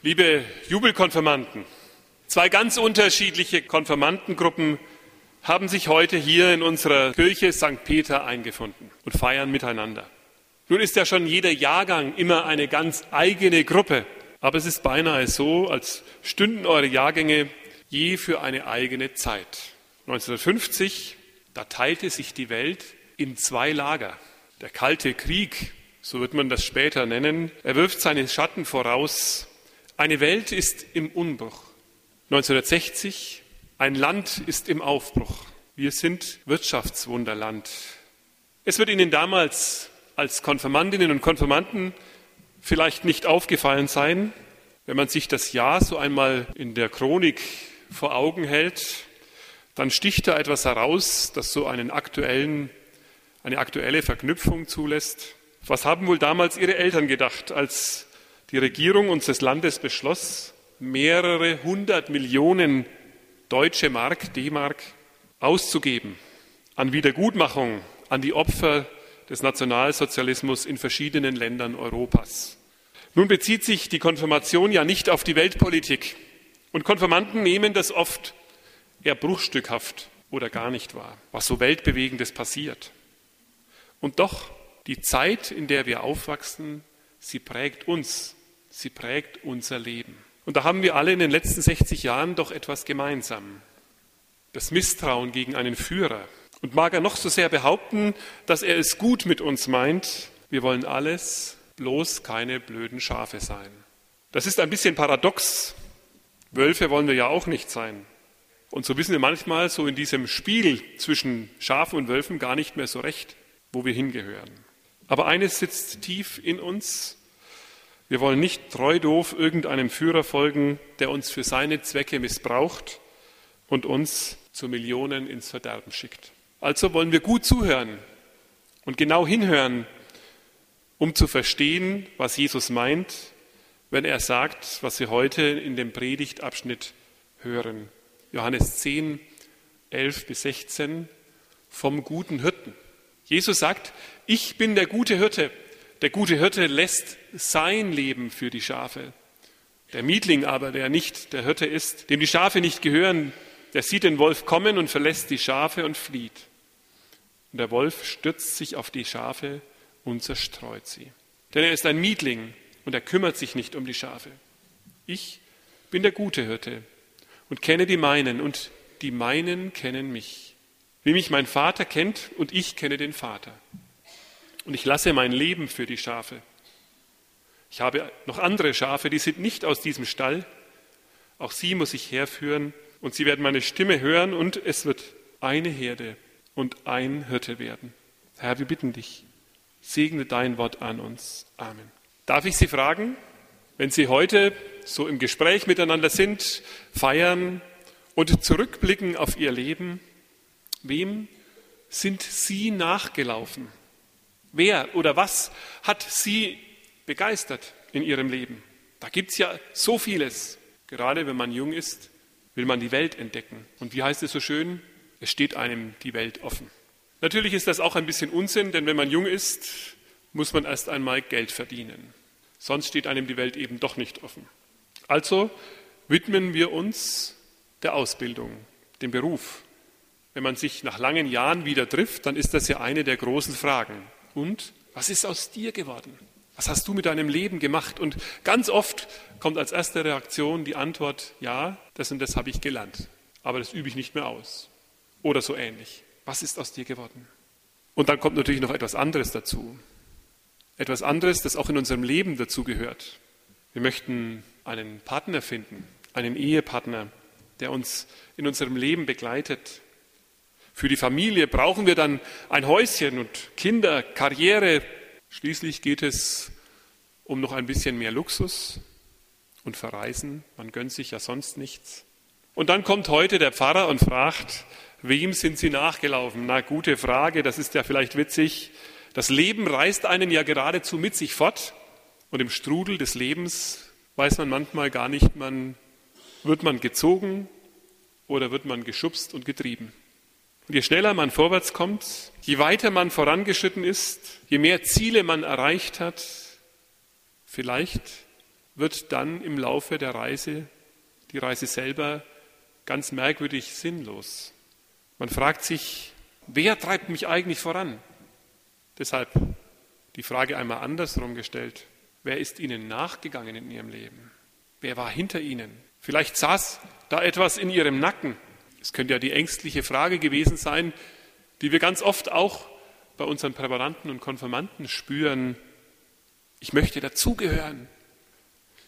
Liebe Jubelkonfirmanden, zwei ganz unterschiedliche Konfirmandengruppen haben sich heute hier in unserer Kirche St. Peter eingefunden und feiern miteinander. Nun ist ja schon jeder Jahrgang immer eine ganz eigene Gruppe, aber es ist beinahe so, als stünden eure Jahrgänge je für eine eigene Zeit. 1950, da teilte sich die Welt in zwei Lager. Der Kalte Krieg, so wird man das später nennen, er wirft seine Schatten voraus eine Welt ist im Unbruch. 1960, ein Land ist im Aufbruch. Wir sind Wirtschaftswunderland. Es wird Ihnen damals als Konfirmandinnen und Konfirmanden vielleicht nicht aufgefallen sein, wenn man sich das Jahr so einmal in der Chronik vor Augen hält, dann sticht da etwas heraus, das so einen aktuellen, eine aktuelle Verknüpfung zulässt. Was haben wohl damals Ihre Eltern gedacht, als die Regierung unseres Landes beschloss, mehrere hundert Millionen deutsche Mark, D-Mark, auszugeben an Wiedergutmachung an die Opfer des Nationalsozialismus in verschiedenen Ländern Europas. Nun bezieht sich die Konfirmation ja nicht auf die Weltpolitik. Und Konfirmanden nehmen das oft eher bruchstückhaft oder gar nicht wahr, was so weltbewegendes passiert. Und doch, die Zeit, in der wir aufwachsen, sie prägt uns sie prägt unser Leben. Und da haben wir alle in den letzten 60 Jahren doch etwas gemeinsam. Das Misstrauen gegen einen Führer. Und mag er noch so sehr behaupten, dass er es gut mit uns meint, wir wollen alles, bloß keine blöden Schafe sein. Das ist ein bisschen paradox. Wölfe wollen wir ja auch nicht sein. Und so wissen wir manchmal so in diesem Spiel zwischen Schafen und Wölfen gar nicht mehr so recht, wo wir hingehören. Aber eines sitzt tief in uns, wir wollen nicht treu doof irgendeinem Führer folgen, der uns für seine Zwecke missbraucht und uns zu Millionen ins Verderben schickt. Also wollen wir gut zuhören und genau hinhören, um zu verstehen, was Jesus meint, wenn er sagt, was wir heute in dem Predigtabschnitt hören. Johannes 10, 11 bis 16 vom guten Hirten. Jesus sagt, ich bin der gute Hirte. Der gute Hirte lässt sein Leben für die Schafe. Der Mietling aber, der nicht der Hirte ist, dem die Schafe nicht gehören, der sieht den Wolf kommen und verlässt die Schafe und flieht. Und der Wolf stürzt sich auf die Schafe und zerstreut sie. Denn er ist ein Mietling und er kümmert sich nicht um die Schafe. Ich bin der gute Hirte und kenne die meinen und die meinen kennen mich. Wie mich mein Vater kennt und ich kenne den Vater und ich lasse mein Leben für die Schafe. Ich habe noch andere Schafe, die sind nicht aus diesem Stall. Auch sie muss ich herführen und sie werden meine Stimme hören und es wird eine Herde und ein Hirte werden. Herr, wir bitten dich, segne dein Wort an uns. Amen. Darf ich Sie fragen, wenn Sie heute so im Gespräch miteinander sind, feiern und zurückblicken auf Ihr Leben, wem sind Sie nachgelaufen? Wer oder was hat Sie begeistert in Ihrem Leben? Da gibt es ja so vieles. Gerade wenn man jung ist, will man die Welt entdecken. Und wie heißt es so schön? Es steht einem die Welt offen. Natürlich ist das auch ein bisschen Unsinn, denn wenn man jung ist, muss man erst einmal Geld verdienen. Sonst steht einem die Welt eben doch nicht offen. Also widmen wir uns der Ausbildung, dem Beruf. Wenn man sich nach langen Jahren wieder trifft, dann ist das ja eine der großen Fragen. Und was ist aus dir geworden? Was hast du mit deinem Leben gemacht? Und ganz oft kommt als erste Reaktion die Antwort, ja, das und das habe ich gelernt, aber das übe ich nicht mehr aus. Oder so ähnlich. Was ist aus dir geworden? Und dann kommt natürlich noch etwas anderes dazu. Etwas anderes, das auch in unserem Leben dazu gehört. Wir möchten einen Partner finden, einen Ehepartner, der uns in unserem Leben begleitet, für die Familie brauchen wir dann ein Häuschen und Kinder, Karriere. Schließlich geht es um noch ein bisschen mehr Luxus und Verreisen. Man gönnt sich ja sonst nichts. Und dann kommt heute der Pfarrer und fragt, wem sind Sie nachgelaufen? Na, gute Frage, das ist ja vielleicht witzig. Das Leben reißt einen ja geradezu mit sich fort. Und im Strudel des Lebens weiß man manchmal gar nicht, man, wird man gezogen oder wird man geschubst und getrieben. Und je schneller man vorwärts kommt, je weiter man vorangeschritten ist, je mehr Ziele man erreicht hat, vielleicht wird dann im Laufe der Reise, die Reise selber, ganz merkwürdig sinnlos. Man fragt sich, wer treibt mich eigentlich voran? Deshalb die Frage einmal andersrum gestellt. Wer ist Ihnen nachgegangen in Ihrem Leben? Wer war hinter Ihnen? Vielleicht saß da etwas in Ihrem Nacken. Es könnte ja die ängstliche Frage gewesen sein, die wir ganz oft auch bei unseren Präparanten und Konfirmanden spüren. Ich möchte dazugehören.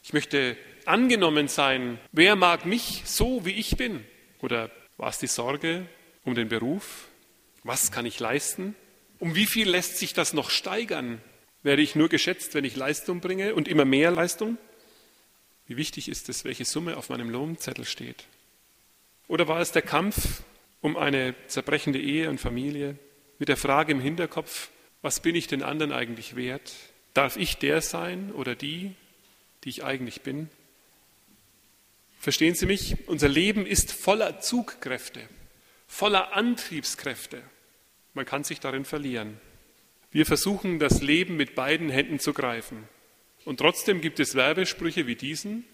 Ich möchte angenommen sein. Wer mag mich so, wie ich bin? Oder war es die Sorge um den Beruf? Was kann ich leisten? Um wie viel lässt sich das noch steigern? Werde ich nur geschätzt, wenn ich Leistung bringe und immer mehr Leistung? Wie wichtig ist es, welche Summe auf meinem Lohnzettel steht? Oder war es der Kampf um eine zerbrechende Ehe und Familie mit der Frage im Hinterkopf, was bin ich den anderen eigentlich wert? Darf ich der sein oder die, die ich eigentlich bin? Verstehen Sie mich? Unser Leben ist voller Zugkräfte, voller Antriebskräfte. Man kann sich darin verlieren. Wir versuchen, das Leben mit beiden Händen zu greifen. Und trotzdem gibt es Werbesprüche wie diesen.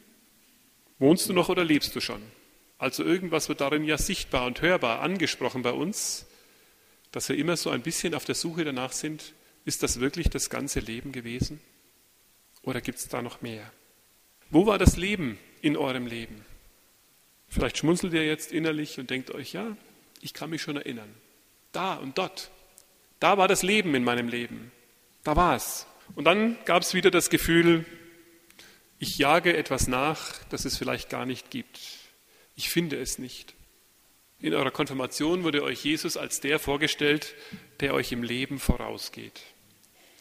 Wohnst du noch oder lebst du schon? Also irgendwas wird darin ja sichtbar und hörbar angesprochen bei uns, dass wir immer so ein bisschen auf der Suche danach sind, ist das wirklich das ganze Leben gewesen? Oder gibt es da noch mehr? Wo war das Leben in eurem Leben? Vielleicht schmunzelt ihr jetzt innerlich und denkt euch, ja, ich kann mich schon erinnern. Da und dort. Da war das Leben in meinem Leben. Da war es. Und dann gab es wieder das Gefühl, ich jage etwas nach, das es vielleicht gar nicht gibt. Ich finde es nicht. In eurer Konfirmation wurde euch Jesus als der vorgestellt, der euch im Leben vorausgeht.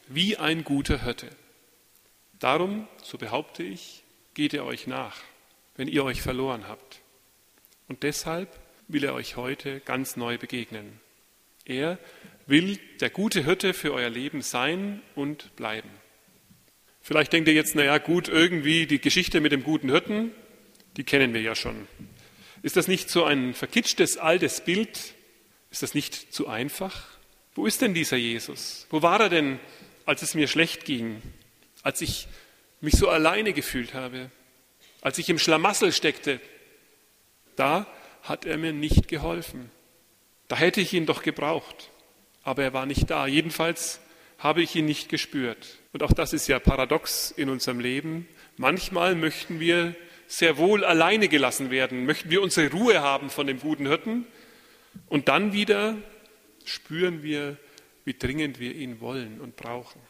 Wie ein guter Hirte. Darum, so behaupte ich, geht er euch nach, wenn ihr euch verloren habt. Und deshalb will er euch heute ganz neu begegnen. Er will der gute Hirte für euer Leben sein und bleiben. Vielleicht denkt ihr jetzt, naja, gut, irgendwie die Geschichte mit dem guten Hirten, die kennen wir ja schon. Ist das nicht so ein verkitschtes altes Bild? Ist das nicht zu einfach? Wo ist denn dieser Jesus? Wo war er denn, als es mir schlecht ging? Als ich mich so alleine gefühlt habe? Als ich im Schlamassel steckte? Da hat er mir nicht geholfen. Da hätte ich ihn doch gebraucht aber er war nicht da. Jedenfalls habe ich ihn nicht gespürt. Und auch das ist ja paradox in unserem Leben. Manchmal möchten wir sehr wohl alleine gelassen werden, möchten wir unsere Ruhe haben von dem guten Hirten. Und dann wieder spüren wir, wie dringend wir ihn wollen und brauchen.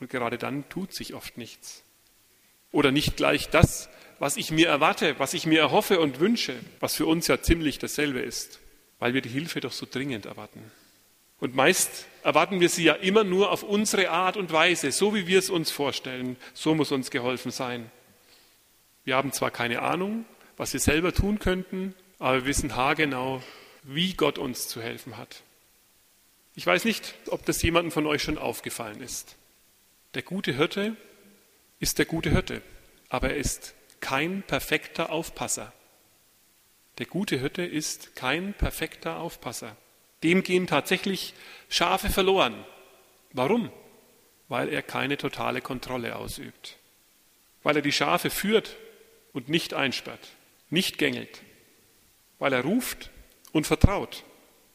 Und gerade dann tut sich oft nichts. Oder nicht gleich das, was ich mir erwarte, was ich mir erhoffe und wünsche, was für uns ja ziemlich dasselbe ist, weil wir die Hilfe doch so dringend erwarten. Und meist erwarten wir sie ja immer nur auf unsere Art und Weise, so wie wir es uns vorstellen. So muss uns geholfen sein. Wir haben zwar keine Ahnung, was wir selber tun könnten, aber wir wissen haargenau, wie Gott uns zu helfen hat. Ich weiß nicht, ob das jemandem von euch schon aufgefallen ist. Der gute Hirte ist der gute Hirte, aber er ist kein perfekter Aufpasser. Der gute Hirte ist kein perfekter Aufpasser. Dem gehen tatsächlich Schafe verloren. Warum? Weil er keine totale Kontrolle ausübt. Weil er die Schafe führt und nicht einsperrt, nicht gängelt. Weil er ruft und vertraut,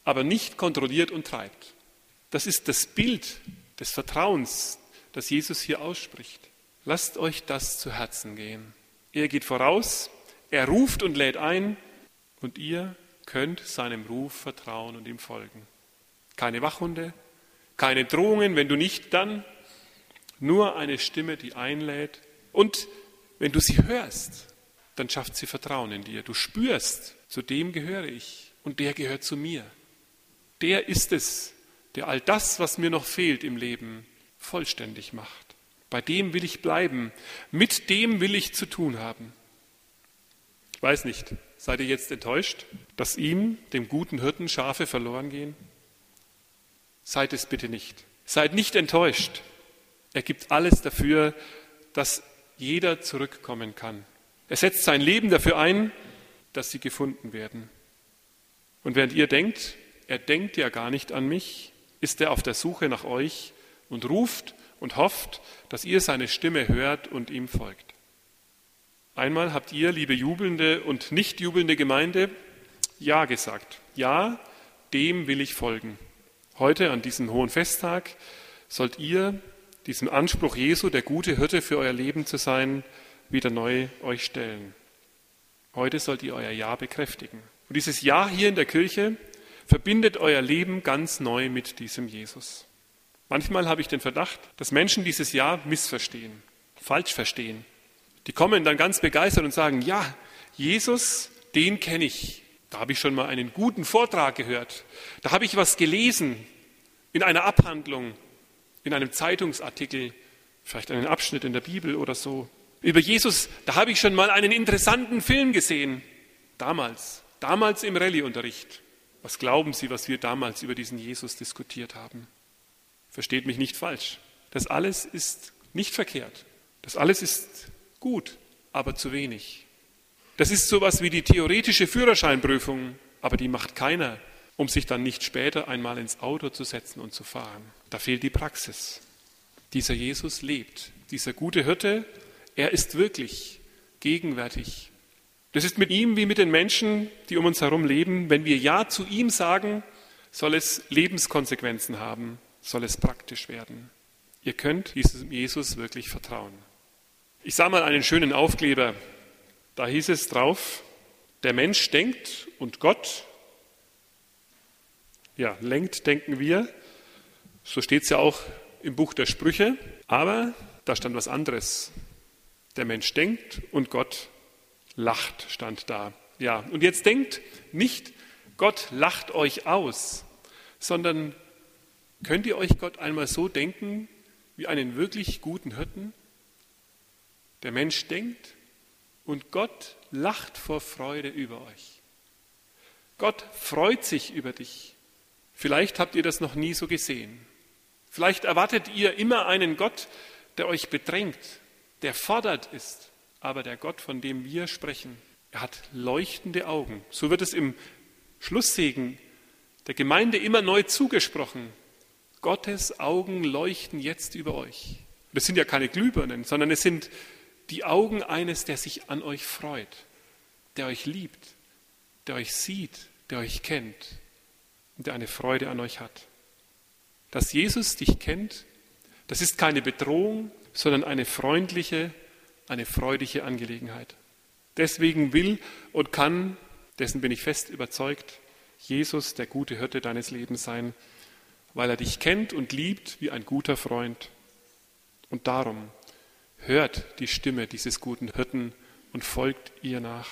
aber nicht kontrolliert und treibt. Das ist das Bild des Vertrauens, das Jesus hier ausspricht. Lasst euch das zu Herzen gehen. Er geht voraus, er ruft und lädt ein und ihr könnt seinem Ruf vertrauen und ihm folgen. Keine Wachhunde, keine Drohungen, wenn du nicht, dann nur eine Stimme, die einlädt. Und wenn du sie hörst, dann schafft sie Vertrauen in dir. Du spürst, zu dem gehöre ich und der gehört zu mir. Der ist es, der all das, was mir noch fehlt im Leben, vollständig macht. Bei dem will ich bleiben, mit dem will ich zu tun haben. Ich weiß nicht, seid ihr jetzt enttäuscht, dass ihm, dem guten Hirten, Schafe verloren gehen? Seid es bitte nicht. Seid nicht enttäuscht. Er gibt alles dafür, dass jeder zurückkommen kann. Er setzt sein Leben dafür ein, dass sie gefunden werden. Und während ihr denkt, er denkt ja gar nicht an mich, ist er auf der Suche nach euch und ruft und hofft, dass ihr seine Stimme hört und ihm folgt. Einmal habt ihr, liebe jubelnde und nicht jubelnde Gemeinde, Ja gesagt. Ja, dem will ich folgen. Heute an diesem hohen Festtag sollt ihr diesem Anspruch Jesu, der gute Hirte für euer Leben zu sein, wieder neu euch stellen. Heute sollt ihr euer Ja bekräftigen. Und dieses Ja hier in der Kirche verbindet euer Leben ganz neu mit diesem Jesus. Manchmal habe ich den Verdacht, dass Menschen dieses Ja missverstehen, falsch verstehen. Die kommen dann ganz begeistert und sagen, ja, Jesus, den kenne ich. Da habe ich schon mal einen guten Vortrag gehört. Da habe ich was gelesen in einer Abhandlung, in einem Zeitungsartikel, vielleicht einen Abschnitt in der Bibel oder so. Über Jesus, da habe ich schon mal einen interessanten Film gesehen. Damals, damals im Rallyeunterricht. Was glauben Sie, was wir damals über diesen Jesus diskutiert haben? Versteht mich nicht falsch. Das alles ist nicht verkehrt. Das alles ist gut, aber zu wenig. Das ist sowas wie die theoretische Führerscheinprüfung, aber die macht keiner, um sich dann nicht später einmal ins Auto zu setzen und zu fahren. Da fehlt die Praxis. Dieser Jesus lebt. Dieser gute Hirte, er ist wirklich gegenwärtig. Das ist mit ihm wie mit den Menschen, die um uns herum leben. Wenn wir Ja zu ihm sagen, soll es Lebenskonsequenzen haben, soll es praktisch werden. Ihr könnt diesem Jesus wirklich vertrauen. Ich sah mal einen schönen Aufkleber. Da hieß es drauf, der Mensch denkt und Gott, ja, lenkt, denken wir. So steht es ja auch im Buch der Sprüche. Aber da stand was anderes. Der Mensch denkt und Gott lacht, stand da. Ja, und jetzt denkt nicht, Gott lacht euch aus, sondern könnt ihr euch Gott einmal so denken wie einen wirklich guten Hirten? Der Mensch denkt und Gott lacht vor Freude über euch. Gott freut sich über dich. Vielleicht habt ihr das noch nie so gesehen. Vielleicht erwartet ihr immer einen Gott, der euch bedrängt, der fordert ist. Aber der Gott, von dem wir sprechen, er hat leuchtende Augen. So wird es im Schlusssegen der Gemeinde immer neu zugesprochen. Gottes Augen leuchten jetzt über euch. Das sind ja keine Glühbirnen, sondern es sind die Augen eines, der sich an euch freut, der euch liebt, der euch sieht, der euch kennt und der eine Freude an euch hat. Dass Jesus dich kennt, das ist keine Bedrohung, sondern eine freundliche, eine freudige Angelegenheit. Deswegen will und kann, dessen bin ich fest überzeugt, Jesus der gute Hirte deines Lebens sein, weil er dich kennt und liebt wie ein guter Freund. Und darum hört die Stimme dieses guten Hirten und folgt ihr nach.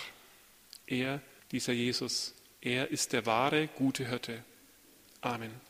Er, dieser Jesus, er ist der wahre gute Hirte. Amen.